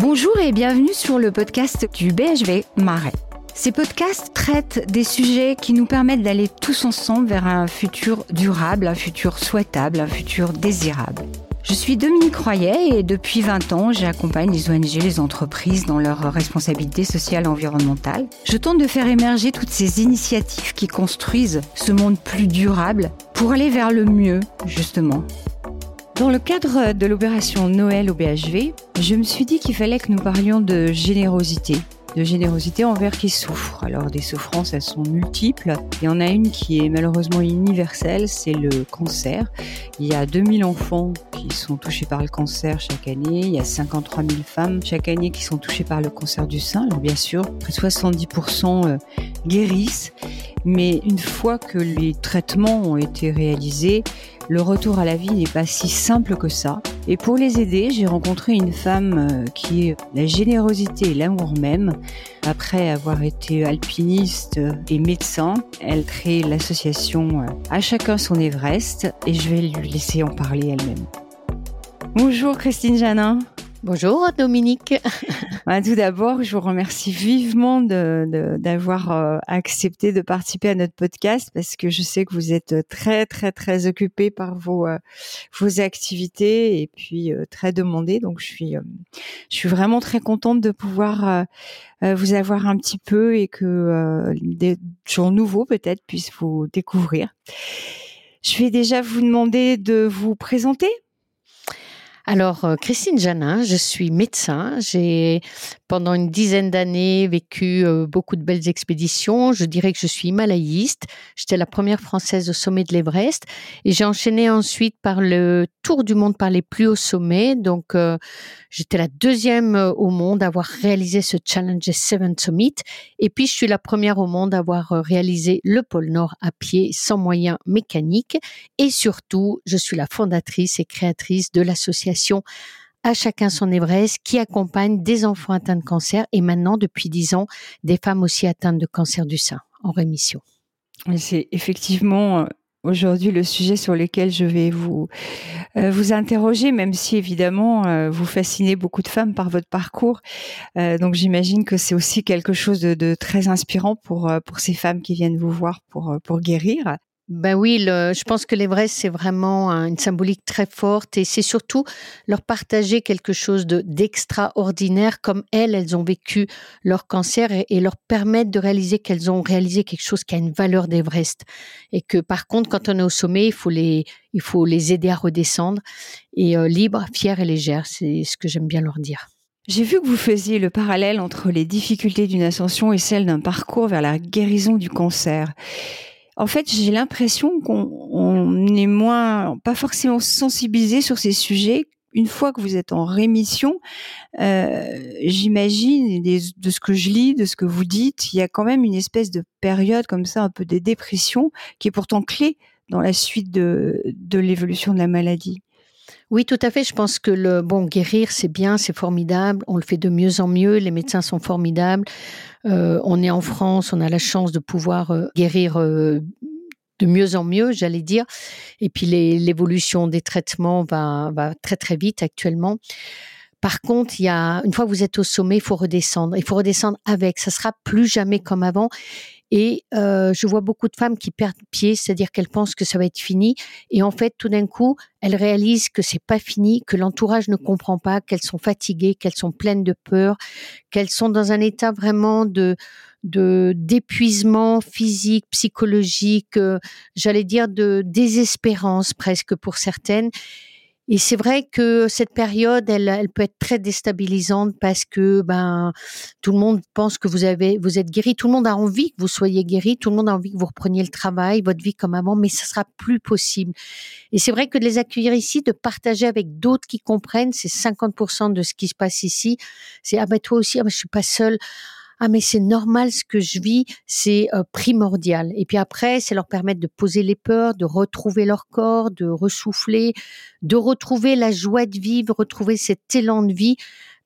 Bonjour et bienvenue sur le podcast du BHV Marais. Ces podcasts traitent des sujets qui nous permettent d'aller tous ensemble vers un futur durable, un futur souhaitable, un futur désirable. Je suis Dominique Royer et depuis 20 ans, j'accompagne les ONG, les entreprises dans leurs responsabilités sociales et environnementales. Je tente de faire émerger toutes ces initiatives qui construisent ce monde plus durable pour aller vers le mieux, justement. Dans le cadre de l'opération Noël au BHV, je me suis dit qu'il fallait que nous parlions de générosité, de générosité envers qui souffrent. Alors des souffrances, elles sont multiples. Il y en a une qui est malheureusement universelle, c'est le cancer. Il y a 2000 enfants qui sont touchés par le cancer chaque année. Il y a 53 000 femmes chaque année qui sont touchées par le cancer du sein. Alors bien sûr, près de 70% euh, guérissent. Mais une fois que les traitements ont été réalisés, le retour à la vie n'est pas si simple que ça. Et pour les aider, j'ai rencontré une femme euh, qui est la générosité et l'amour même. Après avoir été alpiniste et médecin, elle crée l'association euh, À chacun son Everest et je vais lui laisser en parler elle-même. Bonjour Christine Janin. Bonjour Dominique. Bah, tout d'abord, je vous remercie vivement d'avoir de, euh, accepté de participer à notre podcast parce que je sais que vous êtes très très très occupé par vos euh, vos activités et puis euh, très demandé. Donc je suis je suis vraiment très contente de pouvoir vous avoir un petit peu et que des gens nouveaux peut-être puissent vous découvrir. Je vais déjà vous demander de vous présenter. Alors, euh, Christine Janin, je suis médecin. J'ai pendant une dizaine d'années vécu euh, beaucoup de belles expéditions. Je dirais que je suis himalayiste. J'étais la première française au sommet de l'Everest et j'ai enchaîné ensuite par le tour du monde par les plus hauts sommets. Donc, euh, j'étais la deuxième au monde à avoir réalisé ce Challenge Seven Summit. Et puis, je suis la première au monde à avoir réalisé le pôle Nord à pied sans moyens mécaniques. Et surtout, je suis la fondatrice et créatrice de l'association à chacun son Everest qui accompagne des enfants atteints de cancer et maintenant depuis dix ans des femmes aussi atteintes de cancer du sein en rémission. C'est effectivement euh, aujourd'hui le sujet sur lequel je vais vous euh, vous interroger, même si évidemment euh, vous fascinez beaucoup de femmes par votre parcours. donc j'imagine que c'est aussi quelque chose de, de, très inspirant pour pour ces femmes qui viennent vous voir pour pour guérir. Ben oui, je pense que l'Everest, c'est vraiment une symbolique très forte et c'est surtout leur partager quelque chose de, d'extraordinaire comme elles, elles ont vécu leur cancer et, leur permettre de réaliser qu'elles ont réalisé quelque chose qui a une valeur d'Everest. Et que par contre, quand on est au sommet, il faut les, il faut les aider à redescendre et euh, libre, fière et légère. C'est ce que j'aime bien leur dire. J'ai vu que vous faisiez le parallèle entre les difficultés d'une ascension et celles d'un parcours vers la guérison du cancer en fait, j'ai l'impression qu'on est moins, pas forcément sensibilisé sur ces sujets. Une fois que vous êtes en rémission, euh, j'imagine, de ce que je lis, de ce que vous dites, il y a quand même une espèce de période comme ça, un peu de dépression, qui est pourtant clé dans la suite de, de l'évolution de la maladie. Oui, tout à fait. Je pense que le bon guérir, c'est bien, c'est formidable. On le fait de mieux en mieux. Les médecins sont formidables. Euh, on est en France, on a la chance de pouvoir euh, guérir euh, de mieux en mieux, j'allais dire. Et puis l'évolution des traitements va, va très très vite actuellement. Par contre, il y a une fois que vous êtes au sommet, il faut redescendre. Il faut redescendre avec. Ça sera plus jamais comme avant. Et euh, je vois beaucoup de femmes qui perdent pied, c'est-à-dire qu'elles pensent que ça va être fini, et en fait, tout d'un coup, elles réalisent que c'est pas fini, que l'entourage ne comprend pas, qu'elles sont fatiguées, qu'elles sont pleines de peur, qu'elles sont dans un état vraiment de de d'épuisement physique, psychologique, euh, j'allais dire de désespérance presque pour certaines. Et c'est vrai que cette période, elle, elle, peut être très déstabilisante parce que ben tout le monde pense que vous avez, vous êtes guéri, tout le monde a envie que vous soyez guéri, tout le monde a envie que vous repreniez le travail, votre vie comme avant, mais ça sera plus possible. Et c'est vrai que de les accueillir ici, de partager avec d'autres qui comprennent, c'est 50% de ce qui se passe ici. C'est ah ben toi aussi, ah ben je suis pas seule ah mais c'est normal ce que je vis, c'est euh, primordial. Et puis après, c'est leur permettre de poser les peurs, de retrouver leur corps, de ressouffler, de retrouver la joie de vivre, retrouver cet élan de vie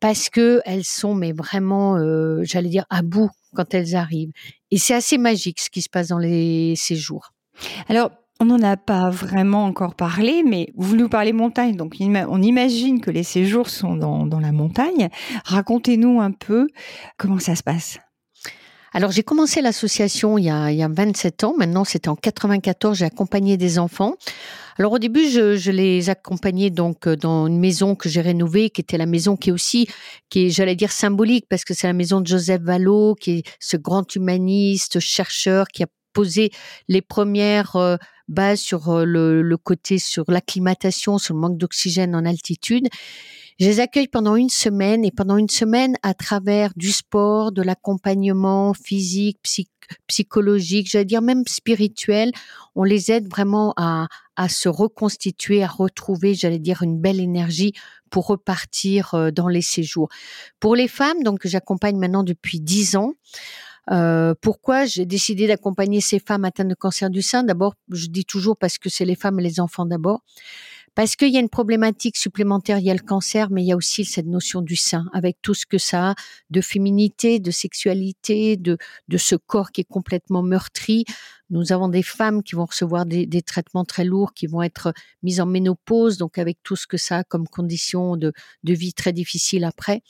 parce que elles sont mais vraiment, euh, j'allais dire, à bout quand elles arrivent. Et c'est assez magique ce qui se passe dans les séjours. Alors, On n'en a pas vraiment encore parlé, mais vous nous parlez montagne, donc on imagine que les séjours sont dans, la montagne. Racontez-nous un peu comment ça se passe. Alors j'ai commencé l'association il, y a, il y a 27 ans, maintenant c'était en 94, j'ai accompagné des enfants. Alors au début, je, je, les accompagnais donc euh, dans une maison que j'ai rénovée, qui était la maison qui est aussi, qui est, j'allais dire symbolique, parce que c'est la maison de Joseph Vallot, qui est ce grand humaniste, chercheur, qui a posé les premières bases sur euh, le, le côté, sur l'acclimatation, sur le manque d'oxygène en altitude. Je les accueille pendant une semaine et pendant une semaine, à travers du sport, de l'accompagnement physique, psychologique, j'allais dire même spirituel, on les aide vraiment à, à se reconstituer, à retrouver, j'allais dire, une belle énergie pour repartir euh, dans les séjours. Pour les femmes, donc j'accompagne maintenant depuis dix ans. Euh, pourquoi j'ai décidé d'accompagner ces femmes atteintes de cancer du sein? D'abord, je dis toujours parce que c'est les femmes et les enfants d'abord. Parce qu'il y a une problématique supplémentaire, il y a le cancer, mais il y a aussi cette notion du sein, avec tout ce que ça a de féminité, de sexualité, de, de ce corps qui est complètement meurtri. Nous avons des femmes qui vont recevoir des, traitements très lourds, qui vont être mises en ménopause, donc avec tout ce que ça a comme condition de, de vie très difficile après.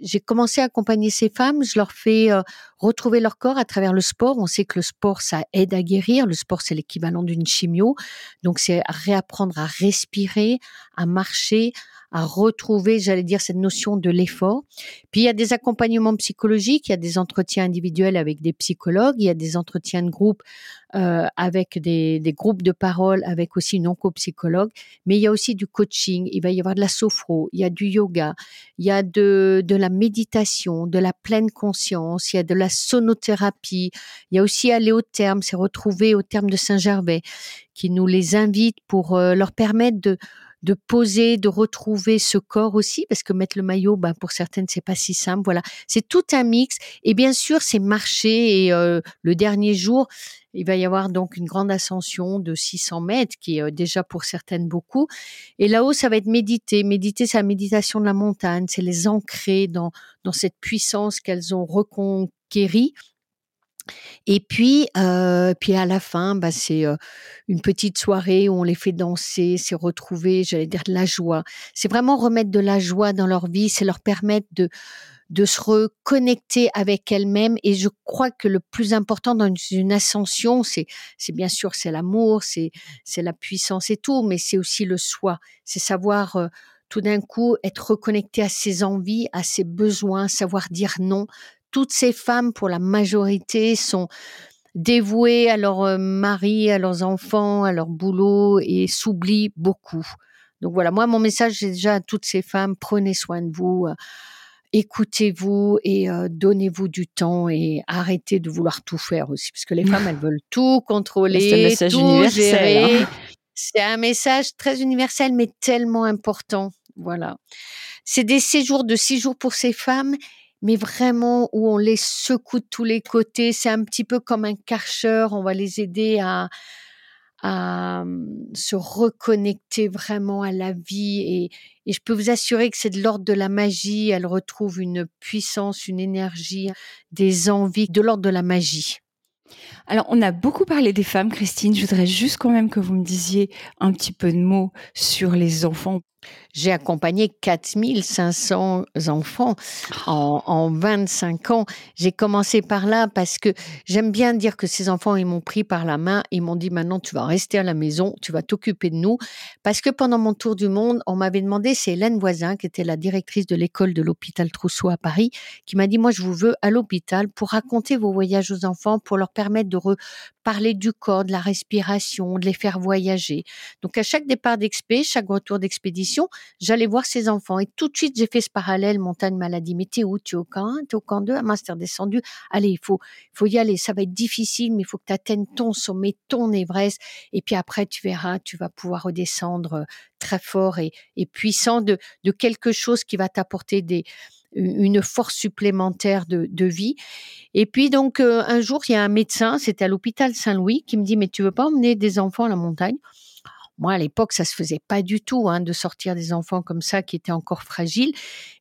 J'ai commencé à accompagner ces femmes, je leur fais euh, retrouver leur corps à travers le sport. On sait que le sport, ça aide à guérir. Le sport, c'est l'équivalent d'une chimio. Donc, c'est réapprendre à respirer, à marcher, à retrouver, j'allais dire, cette notion de l'effort. Puis il y a des accompagnements psychologiques, il y a des entretiens individuels avec des psychologues, il y a des entretiens de groupe euh, avec des, des, groupes de parole, avec aussi une oncopsychologue, mais il y a aussi du coaching, il va y avoir de la sophro, il y a du yoga, il y a de, de la méditation, de la pleine conscience, il y a de la sonothérapie, il y a aussi aller au terme, c'est retrouver au terme de Saint-Gervais, qui nous les invite pour euh, leur permettre de de poser, de retrouver ce corps aussi, parce que mettre le maillot, ben, pour certaines, c'est pas si simple. Voilà, c'est tout un mix. Et bien sûr, c'est marcher. Et euh, le dernier jour, il va y avoir donc une grande ascension de 600 mètres, qui est euh, déjà pour certaines beaucoup. Et là-haut, ça va être méditer. Méditer, c'est la méditation de la montagne, c'est les ancrer dans, dans cette puissance qu'elles ont reconquérie et puis, euh, puis à la fin, bah, c'est euh, une petite soirée où on les fait danser, c'est retrouver, j'allais dire, de la joie. C'est vraiment remettre de la joie dans leur vie, c'est leur permettre de de se reconnecter avec elles-mêmes. Et je crois que le plus important dans une, ascension, c'est c'est bien sûr c'est l'amour, c'est c'est la puissance et tout, mais c'est aussi le soi. C'est savoir euh, tout d'un coup être reconnecté à ses envies, à ses besoins, savoir dire non, toutes ces femmes, pour la majorité, sont dévouées à leur euh, mari, à leurs enfants, à leur boulot et s'oublient beaucoup. Donc voilà, moi, mon message, c'est déjà à toutes ces femmes, prenez soin de vous, euh, écoutez-vous et euh, donnez-vous du temps et arrêtez de vouloir tout faire aussi, parce que les femmes, elles veulent tout contrôler, tout gérer. Hein. C'est un message très universel, mais tellement important. Voilà. C'est des séjours de six jours pour ces femmes mais vraiment où on les secoue de tous les côtés. C'est un petit peu comme un karcher. On va les aider à, mmh, se reconnecter vraiment à la vie et, et je peux vous assurer que c'est de l'ordre de la magie. Elle retrouve une puissance, une énergie, des envies, de l'ordre de la magie. Alors, on a beaucoup parlé des femmes, Christine. Je voudrais juste quand même que vous me disiez un petit peu de mots sur les enfants. J'ai accompagné 4500 enfants en, en 25 ans. J'ai commencé par là parce que j'aime bien dire que ces enfants, ils m'ont pris par la main, ils m'ont dit maintenant tu vas rester à la maison, tu vas t'occuper de nous. Parce que pendant mon tour du monde, on m'avait demandé, c'est Hélène Voisin, qui était la directrice de l'école de l'hôpital Trousseau à Paris, qui m'a dit, moi je vous veux à l'hôpital pour raconter vos voyages aux enfants, pour leur permettre de reparler du corps, de la respiration, de les faire voyager. Donc à chaque départ d'expé, chaque retour d'expédition, j'allais voir ces enfants. Et tout de suite, j'ai fait ce parallèle montagne maladie. Mais t'es où Tu es au camp 1 T'es au camp 2 Ah mince, descendu. Allez, il faut, faut y aller. Ça va être difficile, mais il faut que tu atteignes ton sommet, ton Everest. Et puis après, tu verras, tu vas pouvoir redescendre euh, très fort et, et puissant de, de quelque chose qui va t'apporter des, une force supplémentaire de, de, vie. Et puis donc euh, un jour, il y a un médecin, c'était à l'hôpital Saint-Louis, qui me dit mais tu veux pas emmener des enfants à la montagne? Moi, à l'époque, ça se faisait pas du tout hein, de sortir des enfants comme ça qui étaient encore fragiles.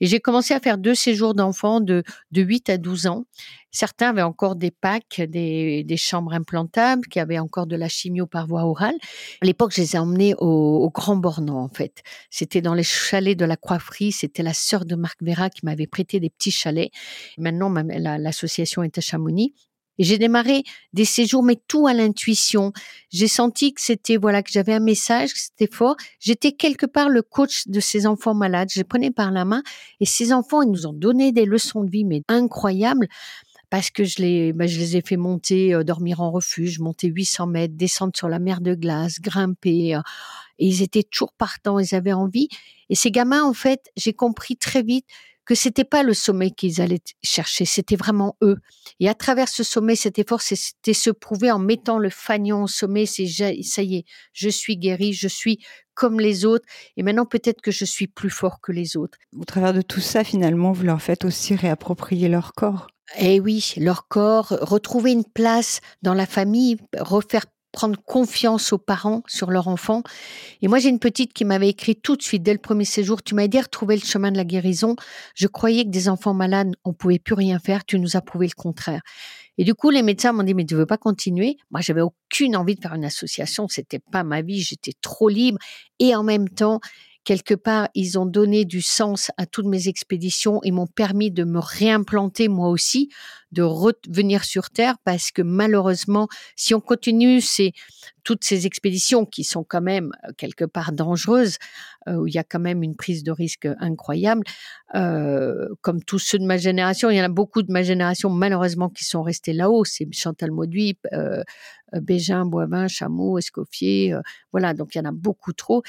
Et j'ai commencé à faire deux séjours d'enfants de, de 8 à 12 ans. Certains avaient encore des packs, des, des, chambres implantables, qui avaient encore de la chimio par voie orale. À l'époque, je les ai emmenés au, au Grand Bornand, en fait. C'était dans les chalets de la Croix-Frie. C'était la sœur de Marc Vera qui m'avait prêté des petits chalets. Maintenant, l'association est à Chamonix. J'ai démarré des séjours, mais tout à l'intuition. J'ai senti que c'était, voilà, que j'avais un message, que c'était fort. J'étais quelque part le coach de ces enfants malades. Je les prenais par la main et ces enfants, ils nous ont donné des leçons de vie, mais incroyables. Parce que je les, ben, je les ai fait monter, euh, dormir en refuge, monter 800 mètres, descendre sur la mer de glace, grimper. Euh, et ils étaient toujours partants, ils avaient envie. Et ces gamins, en fait, j'ai compris très vite que c'était pas le sommet qu'ils allaient chercher, c'était vraiment eux. Et à travers ce sommet, cet effort, c'était se prouver en mettant le fanion au sommet, c'est ça y est, je suis guéri, je suis comme les autres, et maintenant peut-être que je suis plus fort que les autres. Au travers de tout ça, finalement, vous leur faites aussi réapproprier leur corps. Eh oui, leur corps, retrouver une place dans la famille, refaire prendre confiance aux parents sur leur enfant. Et moi, j'ai une petite qui m'avait écrit tout de suite, dès le premier séjour, tu m'as dit retrouver le chemin de la guérison. Je croyais que des enfants malades, on pouvait plus rien faire. Tu nous as prouvé le contraire. Et du coup, les médecins m'ont dit, mais tu veux pas continuer? Moi, j'avais aucune envie de faire une association. C'était pas ma vie. J'étais trop libre. Et en même temps, quelque part, ils ont donné du sens à toutes mes expéditions et m'ont permis de me réimplanter moi aussi, de revenir sur Terre parce que malheureusement, si on continue c'est toutes ces expéditions qui sont quand même euh, quelque part dangereuses, euh, où il y a quand même une prise de risque incroyable, euh, comme tous ceux de ma génération, il y en a beaucoup de ma génération malheureusement qui sont restés là-haut. C'est Chantal Mauduit, euh, Bégin, Boivin, Chameau, Escoffier, voilà, donc il y en a beaucoup trop.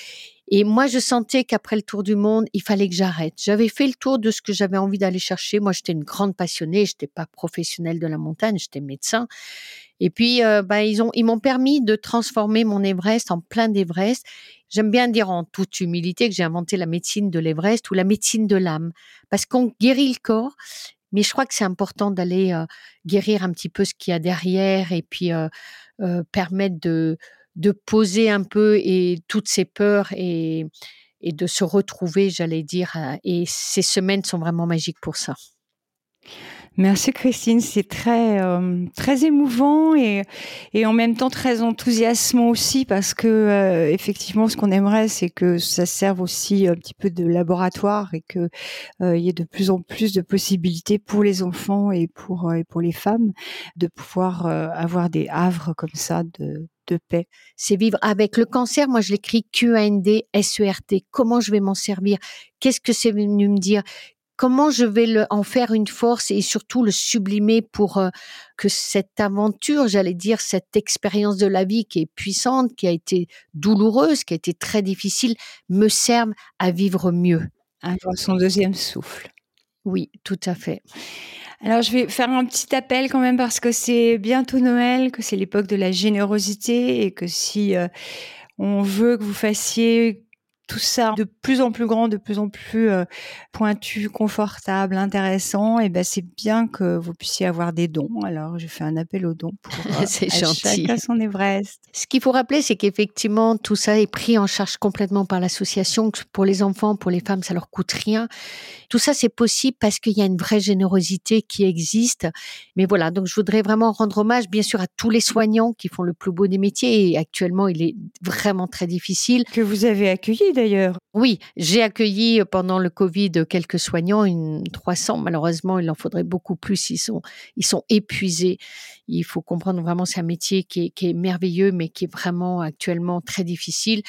Et moi, je sentais qu'après le tour du monde, il fallait que j'arrête. J'avais fait le tour de ce que j'avais envie d'aller chercher. Moi, j'étais une grande passionnée. J'étais pas professionnelle de la montagne. J'étais médecin. Et puis, euh, bah, ils ont, ils m'ont permis de transformer mon Everest en plein d'Everest. J'aime bien dire en toute humilité que j'ai inventé la médecine de l'Everest ou la médecine de l'âme, parce qu'on guérit le corps, mais je crois que c'est important d'aller euh, guérir un petit peu ce qu'il y a derrière et puis euh, permettre de de poser un peu et toutes ces peurs et, et de se retrouver, j'allais dire. Et ces semaines sont vraiment magiques pour ça. Merci Christine, c'est très euh, très émouvant et et en même temps très enthousiasmant aussi parce que euh, effectivement ce qu'on aimerait c'est que ça serve aussi un petit peu de laboratoire et que euh, il y ait de plus en plus de possibilités pour les enfants et pour et pour les femmes de pouvoir avoir des havres comme ça de de paix. C'est vivre avec le cancer. Moi, je l'écris Q-A-N-D S-E-R-T. Comment je vais m'en servir? Qu'est-ce que c'est venu me dire? Comment je vais en faire une force et surtout le sublimer pour euh, que cette aventure, j'allais dire, cette expérience de la vie qui est puissante, qui a été douloureuse, qui a été très difficile, me serve à vivre mieux. Avoir son deuxième souffle. Oui, tout à fait. Alors, je vais faire un petit appel quand même parce que c'est bientôt Noël, que c'est l'époque de la générosité et que si euh, on veut que vous fassiez tout ça de plus en plus grand, de plus en plus euh, pointu, confortable, intéressant, et ben c'est bien que vous puissiez avoir des dons. Alors je fais un appel aux dons pour euh, c'est gentil. à son Everest. Ce qu'il faut rappeler, c'est qu'effectivement tout ça est pris en charge complètement par l'association. Pour les enfants, pour les femmes, ça leur coûte rien. Tout ça c'est possible parce qu'il y a une vraie générosité qui existe. Mais voilà, donc je voudrais vraiment rendre hommage, bien sûr, à tous les soignants qui font le plus beau des métiers. Et actuellement, il est vraiment très difficile. Que vous avez accueilli Oui, j'ai accueilli euh, pendant le Covid quelques soignants, une 300. Malheureusement, il en faudrait beaucoup plus. Ils sont, ils sont épuisés. Il faut comprendre vraiment c'est un métier qui est merveilleux, mais qui est vraiment actuellement très difficile.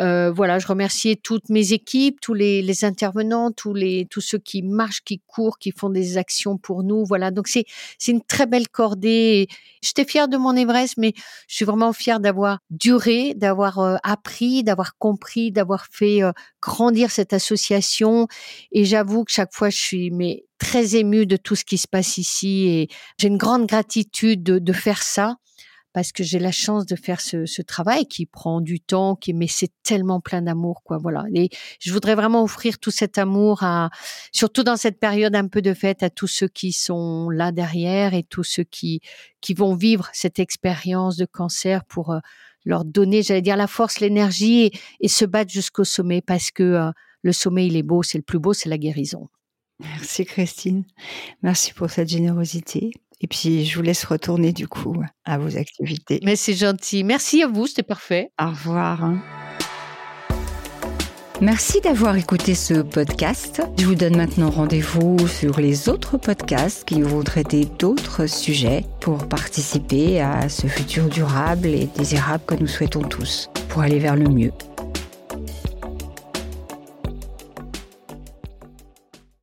Euh, voilà, je remercie toutes mes équipes, tous les, les, intervenants, tous les tous ceux qui marchent, qui courent, qui font des actions pour nous. Voilà, donc c'est c'est une très belle cordée. J'étais fière de mon Everest, mais je suis vraiment fière d'avoir duré, d'avoir euh, appris, d'avoir compris, d'avoir fait euh, grandir cette association. Et j'avoue que chaque fois, je suis mais très émue de tout ce qui se passe ici et j'ai une grande gratitude de, de faire ça parce que j'ai la chance de faire ce, travail qui prend du temps, qui mais c'est tellement plein d'amour, quoi. Voilà. Et je voudrais vraiment offrir tout cet amour surtout dans cette période un peu de fête, à tous ceux qui sont là derrière et tous ceux qui qui vont vivre cette expérience de cancer pour euh, leur donner, j'allais dire, la force, l'énergie et, se battre jusqu'au sommet parce que euh, le sommet, il est beau, c'est le plus beau, c'est la guérison. Merci Christine. Merci pour cette générosité. Et puis, je vous laisse retourner du coup à vos activités. Mais c'est gentil. Merci à vous, c'était parfait. Au revoir. Merci d'avoir écouté ce podcast. Je vous donne maintenant rendez-vous sur les autres podcasts qui vont traiter d'autres sujets pour participer à ce futur durable et désirable que nous souhaitons tous, pour aller vers le mieux.